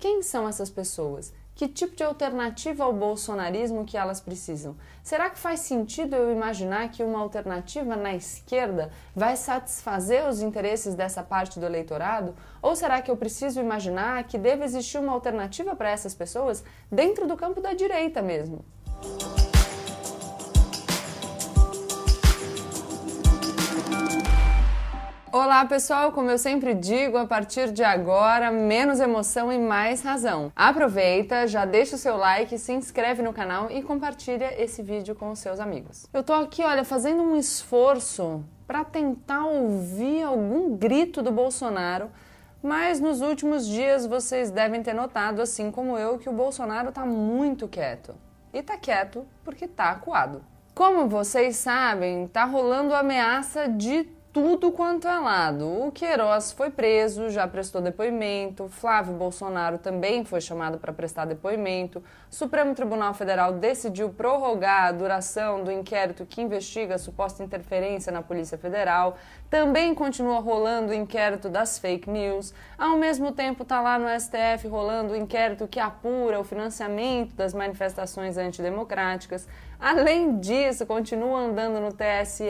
Quem são essas pessoas? Que tipo de alternativa ao bolsonarismo que elas precisam? Será que faz sentido eu imaginar que uma alternativa na esquerda vai satisfazer os interesses dessa parte do eleitorado? Ou será que eu preciso imaginar que deve existir uma alternativa para essas pessoas dentro do campo da direita mesmo? Olá pessoal, como eu sempre digo, a partir de agora, menos emoção e mais razão. Aproveita, já deixa o seu like, se inscreve no canal e compartilha esse vídeo com os seus amigos. Eu tô aqui, olha, fazendo um esforço para tentar ouvir algum grito do Bolsonaro, mas nos últimos dias vocês devem ter notado, assim como eu, que o Bolsonaro tá muito quieto. E tá quieto porque tá acuado. Como vocês sabem, tá rolando ameaça de tudo quanto é lado. O Queiroz foi preso, já prestou depoimento, Flávio Bolsonaro também foi chamado para prestar depoimento. O Supremo Tribunal Federal decidiu prorrogar a duração do inquérito que investiga a suposta interferência na Polícia Federal. Também continua rolando o inquérito das fake news. Ao mesmo tempo, está lá no STF rolando o inquérito que apura o financiamento das manifestações antidemocráticas. Além disso, continua andando no TSE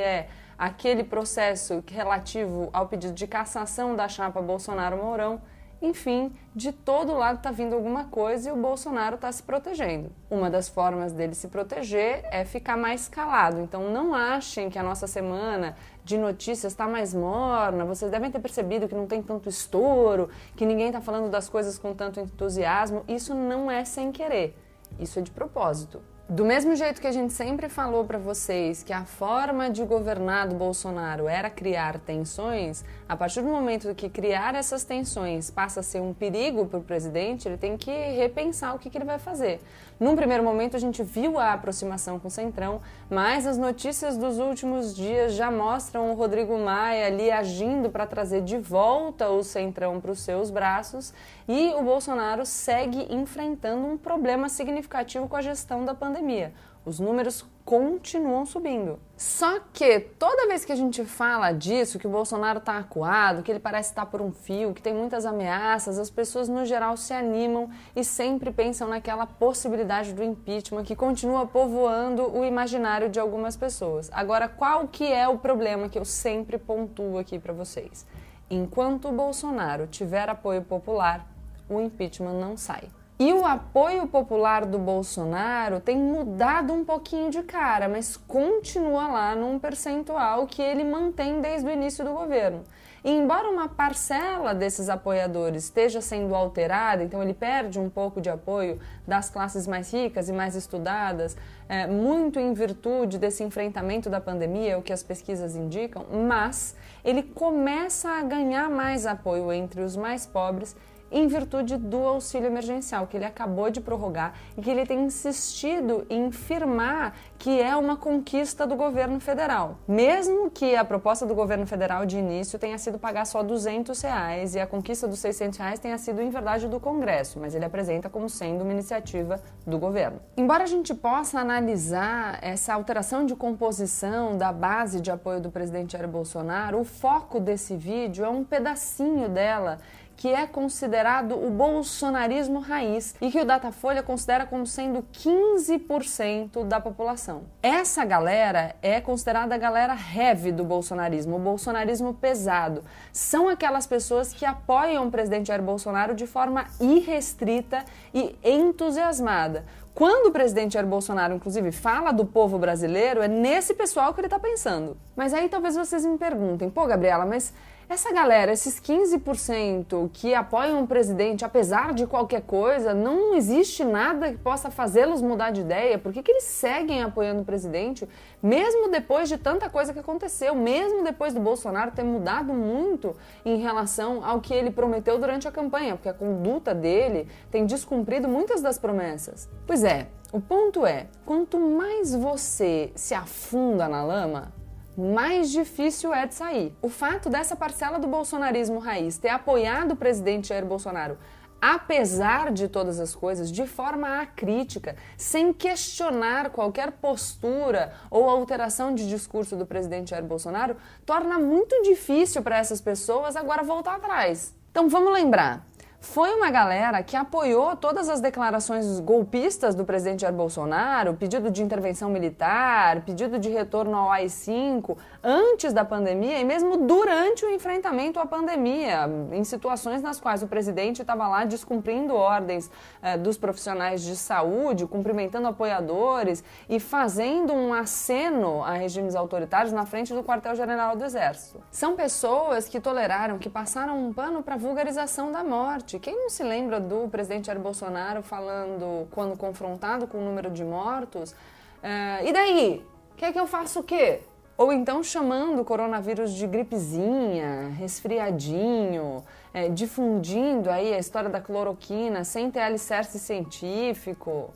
aquele processo relativo ao pedido de cassação da chapa Bolsonaro-Mourão. Enfim, de todo lado está vindo alguma coisa e o Bolsonaro está se protegendo. Uma das formas dele se proteger é ficar mais calado. Então não achem que a nossa semana de notícias está mais morna. Vocês devem ter percebido que não tem tanto estouro, que ninguém está falando das coisas com tanto entusiasmo. Isso não é sem querer. Isso é de propósito. Do mesmo jeito que a gente sempre falou para vocês que a forma de governar do Bolsonaro era criar tensões, a partir do momento que criar essas tensões passa a ser um perigo para o presidente, ele tem que repensar o que, que, ele vai fazer. Num primeiro momento, a gente viu a aproximação com o Centrão, mas as notícias dos últimos dias já mostram o Rodrigo Maia ali agindo para trazer de volta o Centrão para os seus braços e o Bolsonaro segue enfrentando um problema significativo com a gestão da pandemia pandemia. Os números continuam subindo. Só que toda vez que a gente fala disso, que o Bolsonaro está acuado, que ele parece estar por um fio, que tem muitas ameaças, as pessoas no geral se animam e sempre pensam naquela possibilidade do impeachment que continua povoando o imaginário de algumas pessoas. Agora, qual que é o problema que eu sempre pontuo aqui para vocês? Enquanto o Bolsonaro tiver apoio popular, o impeachment não sai. E o apoio popular do Bolsonaro tem mudado um pouquinho de cara, mas continua lá num percentual que ele mantém desde o início do governo. E embora uma parcela desses apoiadores esteja sendo alterada, então ele perde um pouco de apoio das classes mais ricas e mais estudadas, é, muito em virtude desse enfrentamento da pandemia, o que as pesquisas indicam, mas ele começa a ganhar mais apoio entre os mais pobres em virtude do auxílio emergencial, que ele acabou de prorrogar e que ele tem insistido em firmar que é uma conquista do governo federal. Mesmo que a proposta do governo federal de início tenha sido pagar só 200 reais e a conquista dos 600 reais tenha sido, em verdade, do Congresso, mas ele apresenta como sendo uma iniciativa do governo. Embora a gente possa analisar essa alteração de composição da base de apoio do presidente Jair Bolsonaro, o foco desse vídeo é um pedacinho dela que é considerado o bolsonarismo raiz e que o Datafolha considera como sendo 15% da população. Essa galera é considerada a galera heavy do bolsonarismo, o bolsonarismo pesado. São aquelas pessoas que apoiam o presidente Jair Bolsonaro de forma irrestrita e entusiasmada. Quando o presidente Jair Bolsonaro, inclusive, fala do povo brasileiro, é nesse pessoal que ele está pensando. Mas aí talvez vocês me perguntem, pô, Gabriela, mas essa galera, esses 15% que apoiam o presidente, apesar de qualquer coisa, não existe nada que possa fazê-los mudar de ideia. Por que, que eles seguem apoiando o presidente, mesmo depois de tanta coisa que aconteceu, mesmo depois do Bolsonaro ter mudado muito em relação ao que ele prometeu durante a campanha, porque a conduta dele tem descumprido muitas das promessas? Pois é, o ponto é: quanto mais você se afunda na lama, mais difícil é de sair. O fato dessa parcela do bolsonarismo raiz ter apoiado o presidente Jair Bolsonaro apesar de todas as coisas, de forma acrítica, sem questionar qualquer postura ou alteração de discurso do presidente Jair Bolsonaro, torna muito difícil para essas pessoas agora voltar atrás. Então vamos lembrar. Foi uma galera que apoiou todas as declarações golpistas do presidente Jair Bolsonaro, pedido de intervenção militar, pedido de retorno ao AI-5, antes da pandemia e mesmo durante o enfrentamento à pandemia, em situações nas quais o presidente estava lá descumprindo ordens eh, dos profissionais de saúde, cumprimentando apoiadores e fazendo um aceno a regimes autoritários na frente do quartel-general do Exército. São pessoas que toleraram, que passaram um pano para a vulgarização da morte morte. Quem não se lembra do presidente Jair Bolsonaro falando, quando confrontado com o número de mortos, uh, e daí? Quer que eu faça o quê? Ou então chamando o coronavírus de gripezinha, resfriadinho, é, difundindo aí a história da cloroquina sem ter alicerce científico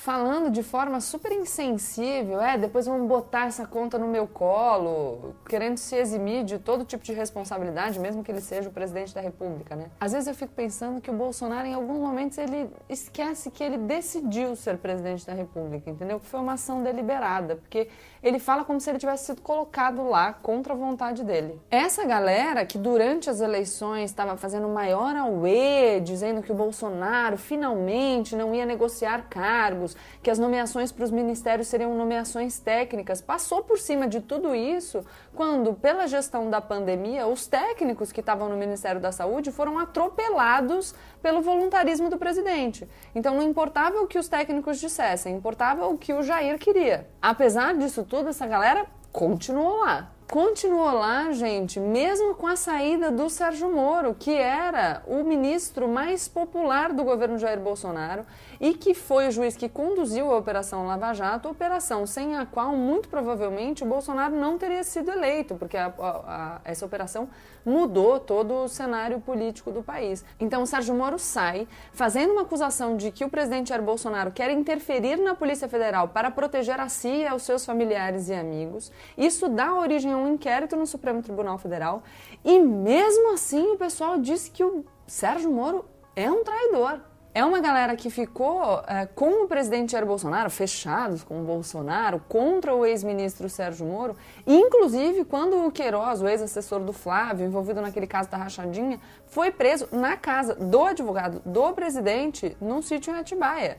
falando de forma super insensível, é, depois vão botar essa conta no meu colo, querendo se eximir de todo tipo de responsabilidade, mesmo que ele seja o presidente da república, né? Às vezes eu fico pensando que o Bolsonaro, em alguns momentos, ele esquece que ele decidiu ser presidente da república, entendeu? Que foi uma ação deliberada, porque ele fala como se ele tivesse sido colocado lá contra a vontade dele. Essa galera que durante as eleições estava fazendo maior auê, dizendo que o Bolsonaro finalmente não ia negociar cargos, que as nomeações para os ministérios seriam nomeações técnicas. Passou por cima de tudo isso quando, pela gestão da pandemia, os técnicos que estavam no Ministério da Saúde foram atropelados pelo voluntarismo do presidente. Então não importava o que os técnicos dissessem, importava o que o Jair queria. Apesar disso tudo, essa galera continuou lá continuou lá, gente, mesmo com a saída do Sérgio Moro, que era o ministro mais popular do governo Jair Bolsonaro e que foi o juiz que conduziu a Operação Lava Jato, operação sem a qual muito provavelmente o Bolsonaro não teria sido eleito, porque a, a, a, essa operação mudou todo o cenário político do país. Então o Sérgio Moro sai fazendo uma acusação de que o presidente Jair Bolsonaro quer interferir na Polícia Federal para proteger a si e aos seus familiares e amigos. Isso dá origem a um inquérito no Supremo Tribunal Federal e mesmo assim o pessoal disse que o Sérgio Moro é um traidor. É uma galera que ficou é, com o presidente Jair Bolsonaro, fechados com o Bolsonaro, contra o ex-ministro Sérgio Moro. Inclusive, quando o Queiroz, o ex-assessor do Flávio, envolvido naquele caso da rachadinha, foi preso na casa do advogado do presidente, num sítio em Atibaia.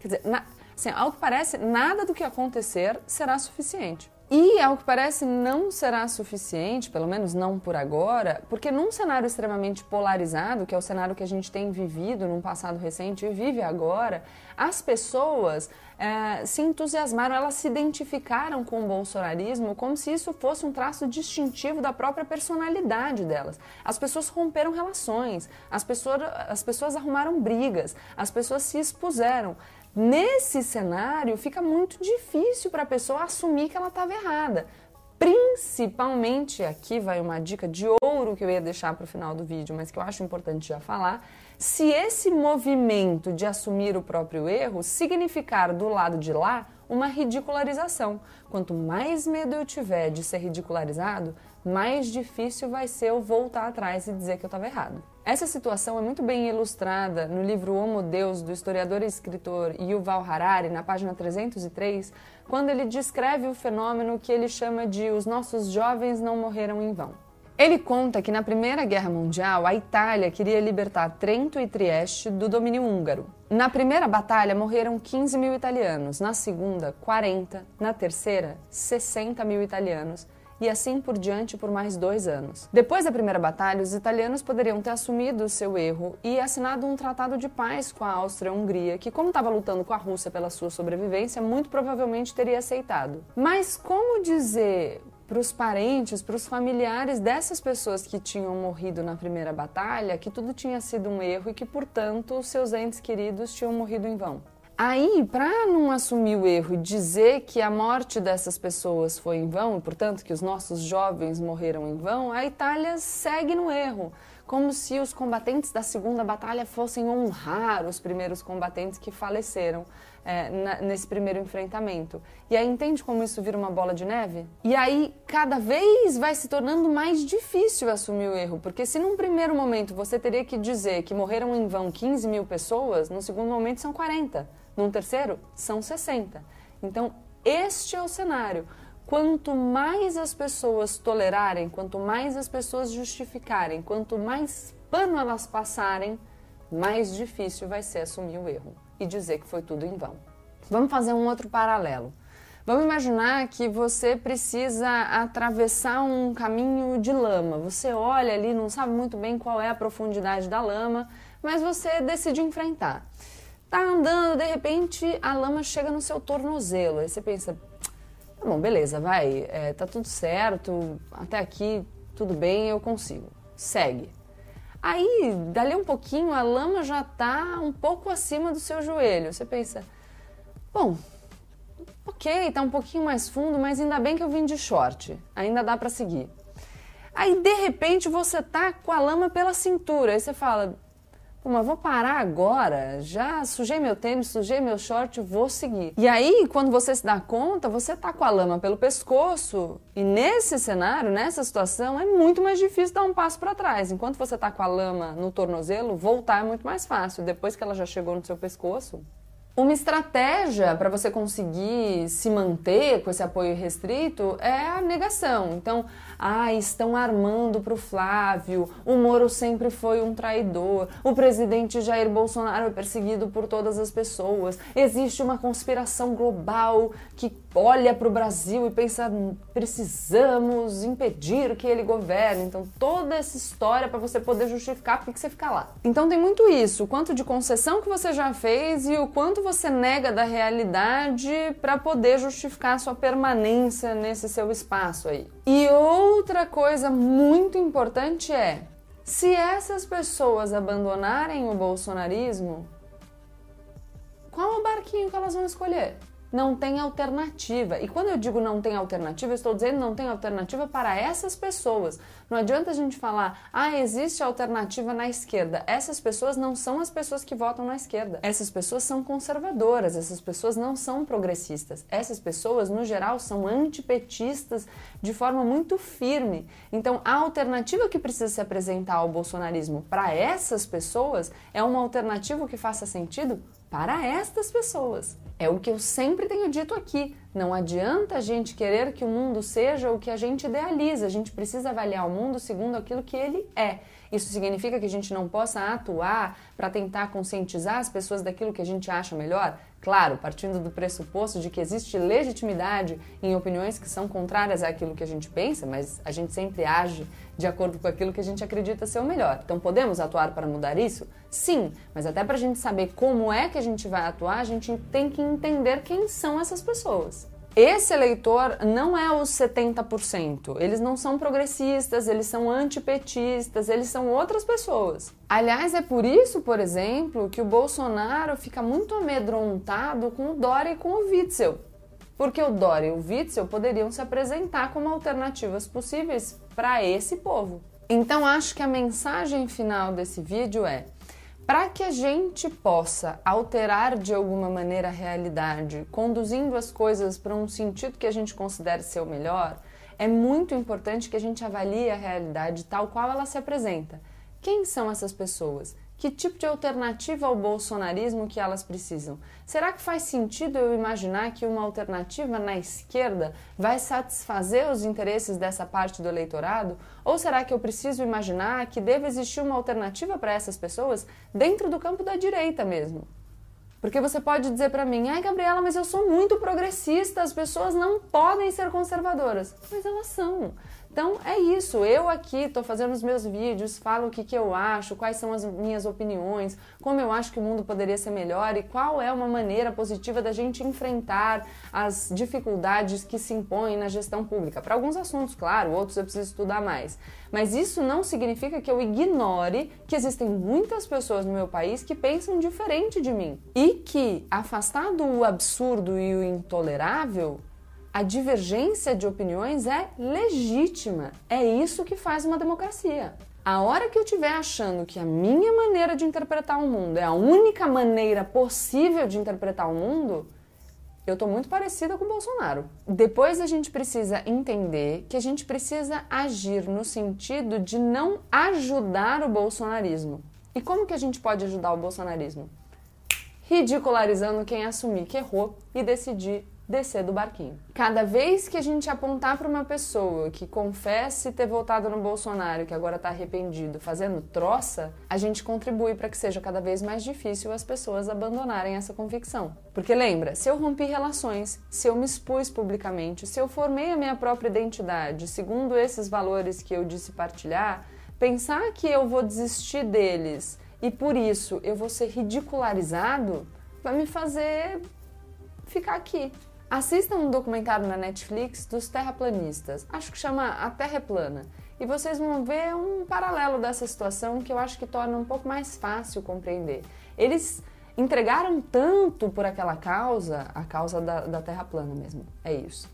Quer dizer, na, assim, ao que parece, nada do que acontecer será suficiente. E, ao que parece, não será suficiente, pelo menos não por agora, porque num cenário extremamente polarizado, que é o cenário que a gente tem vivido num passado recente e vive agora, as pessoas é, se entusiasmaram, elas se identificaram com o bolsonarismo como se isso fosse um traço distintivo da própria personalidade delas. As pessoas romperam relações, as pessoas, as pessoas arrumaram brigas, as pessoas se expuseram. Nesse cenário, fica muito difícil para a pessoa assumir que ela estava errada. Principalmente, aqui vai uma dica de ouro que eu ia deixar para o final do vídeo, mas que eu acho importante já falar. Se esse movimento de assumir o próprio erro significar do lado de lá uma ridicularização. Quanto mais medo eu tiver de ser ridicularizado, mais difícil vai ser eu voltar atrás e dizer que eu estava errado. Essa situação é muito bem ilustrada no livro Homo Deus, do historiador e escritor Yuval Harari, na página 303, quando ele descreve o fenômeno que ele chama de os nossos jovens não morreram em vão. Ele conta que na Primeira Guerra Mundial a Itália queria libertar Trento e Trieste do domínio húngaro. Na primeira batalha morreram 15 mil italianos, na segunda, 40, na terceira, 60 mil italianos e assim por diante por mais dois anos. Depois da primeira batalha, os italianos poderiam ter assumido o seu erro e assinado um tratado de paz com a Áustria-Hungria, que, como estava lutando com a Rússia pela sua sobrevivência, muito provavelmente teria aceitado. Mas como dizer para os parentes, para os familiares dessas pessoas que tinham morrido na primeira batalha, que tudo tinha sido um erro e que, portanto, seus entes queridos tinham morrido em vão. Aí, para não assumir o erro e dizer que a morte dessas pessoas foi em vão, e portanto que os nossos jovens morreram em vão, a Itália segue no erro, como se os combatentes da Segunda Batalha fossem honrar os primeiros combatentes que faleceram é, na, nesse primeiro enfrentamento. E aí, entende como isso vira uma bola de neve? E aí, cada vez vai se tornando mais difícil assumir o erro, porque se num primeiro momento você teria que dizer que morreram em vão 15 mil pessoas, no segundo momento são 40. Num terceiro, são 60. Então, este é o cenário. Quanto mais as pessoas tolerarem, quanto mais as pessoas justificarem, quanto mais pano elas passarem, mais difícil vai ser assumir o erro e dizer que foi tudo em vão. Vamos fazer um outro paralelo. Vamos imaginar que você precisa atravessar um caminho de lama. Você olha ali, não sabe muito bem qual é a profundidade da lama, mas você decide enfrentar. Tá andando, de repente a lama chega no seu tornozelo. Aí você pensa, tá bom, beleza, vai, é, tá tudo certo, até aqui tudo bem, eu consigo. Segue. Aí, dali um pouquinho, a lama já tá um pouco acima do seu joelho. Você pensa, bom, ok, tá um pouquinho mais fundo, mas ainda bem que eu vim de short, ainda dá para seguir. Aí, de repente, você tá com a lama pela cintura. Aí você fala, Pô, mas vou parar agora, já sujei meu tênis, sujei meu short, vou seguir. E aí, quando você se dá conta, você tá com a lama pelo pescoço e nesse cenário, nessa situação, é muito mais difícil dar um passo para trás. Enquanto você tá com a lama no tornozelo, voltar é muito mais fácil. Depois que ela já chegou no seu pescoço, uma estratégia para você conseguir se manter com esse apoio restrito é a negação. Então, ah, estão armando para o Flávio, o Moro sempre foi um traidor, o presidente Jair Bolsonaro é perseguido por todas as pessoas, existe uma conspiração global que olha para o Brasil e pensa, precisamos impedir que ele governe. Então, toda essa história para você poder justificar porque que você fica lá. Então, tem muito isso, o quanto de concessão que você já fez e o quanto você nega da realidade para poder justificar a sua permanência nesse seu espaço aí. E outra coisa muito importante é: se essas pessoas abandonarem o bolsonarismo, qual o barquinho que elas vão escolher? Não tem alternativa. E quando eu digo não tem alternativa, eu estou dizendo não tem alternativa para essas pessoas. Não adianta a gente falar, ah, existe alternativa na esquerda. Essas pessoas não são as pessoas que votam na esquerda. Essas pessoas são conservadoras, essas pessoas não são progressistas. Essas pessoas, no geral, são antipetistas de forma muito firme. Então, a alternativa que precisa se apresentar ao bolsonarismo para essas pessoas é uma alternativa que faça sentido para estas pessoas. É o que eu sempre tenho dito aqui. Não adianta a gente querer que o mundo seja o que a gente idealiza. A gente precisa avaliar o mundo segundo aquilo que ele é. Isso significa que a gente não possa atuar para tentar conscientizar as pessoas daquilo que a gente acha melhor? Claro, partindo do pressuposto de que existe legitimidade em opiniões que são contrárias àquilo que a gente pensa, mas a gente sempre age de acordo com aquilo que a gente acredita ser o melhor. Então, podemos atuar para mudar isso? Sim, mas até para a gente saber como é que a gente vai atuar, a gente tem que entender quem são essas pessoas. Esse eleitor não é os 70%. Eles não são progressistas, eles são antipetistas, eles são outras pessoas. Aliás, é por isso, por exemplo, que o Bolsonaro fica muito amedrontado com o Dória e com o Witzel. Porque o Dória e o Witzel poderiam se apresentar como alternativas possíveis para esse povo. Então, acho que a mensagem final desse vídeo é: para que a gente possa alterar de alguma maneira a realidade, conduzindo as coisas para um sentido que a gente considere ser o melhor, é muito importante que a gente avalie a realidade tal qual ela se apresenta. Quem são essas pessoas? Que tipo de alternativa ao bolsonarismo que elas precisam? Será que faz sentido eu imaginar que uma alternativa na esquerda vai satisfazer os interesses dessa parte do eleitorado? Ou será que eu preciso imaginar que deve existir uma alternativa para essas pessoas dentro do campo da direita mesmo? Porque você pode dizer para mim, ai Gabriela, mas eu sou muito progressista, as pessoas não podem ser conservadoras. Mas elas são. Então é isso, eu aqui estou fazendo os meus vídeos, falo o que, que eu acho, quais são as minhas opiniões, como eu acho que o mundo poderia ser melhor e qual é uma maneira positiva da gente enfrentar as dificuldades que se impõem na gestão pública. Para alguns assuntos, claro, outros eu preciso estudar mais. Mas isso não significa que eu ignore que existem muitas pessoas no meu país que pensam diferente de mim e que, afastado o absurdo e o intolerável, a divergência de opiniões é legítima. É isso que faz uma democracia. A hora que eu estiver achando que a minha maneira de interpretar o mundo é a única maneira possível de interpretar o mundo, eu estou muito parecida com o Bolsonaro. Depois a gente precisa entender que a gente precisa agir no sentido de não ajudar o bolsonarismo. E como que a gente pode ajudar o bolsonarismo? Ridicularizando quem assumir que errou e decidir descer do barquinho. Cada vez que a gente apontar para uma pessoa que confesse ter votado no Bolsonaro, que agora está arrependido, fazendo troça, a gente contribui para que seja cada vez mais difícil as pessoas abandonarem essa convicção. Porque lembra, se eu rompi relações, se eu me expus publicamente, se eu formei a minha própria identidade segundo esses valores que eu disse partilhar, pensar que eu vou desistir deles e por isso eu vou ser ridicularizado vai me fazer ficar aqui. Assistam um documentário na Netflix dos terraplanistas, acho que chama A Terra é Plana, e vocês vão ver um paralelo dessa situação que eu acho que torna um pouco mais fácil compreender. Eles entregaram tanto por aquela causa, a causa da, da Terra plana mesmo, é isso,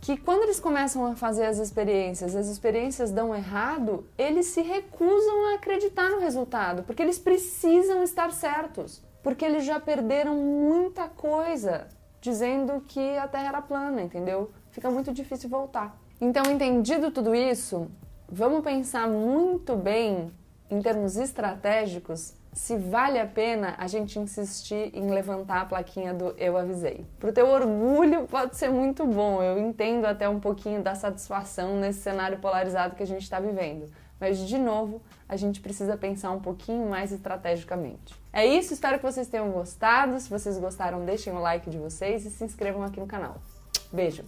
que quando eles começam a fazer as experiências, as experiências dão errado, eles se recusam a acreditar no resultado, porque eles precisam estar certos, porque eles já perderam muita coisa dizendo que a Terra era plana, entendeu? Fica muito difícil voltar. Então, entendido tudo isso, vamos pensar muito bem em termos estratégicos se vale a pena a gente insistir em levantar a plaquinha do eu avisei. Pro teu orgulho pode ser muito bom, eu entendo até um pouquinho da satisfação nesse cenário polarizado que a gente está vivendo. Mas, de novo, a gente precisa pensar um pouquinho mais estrategicamente. É isso, espero que vocês tenham gostado. Se vocês gostaram, deixem o like de vocês e se inscrevam aqui no canal. Beijo!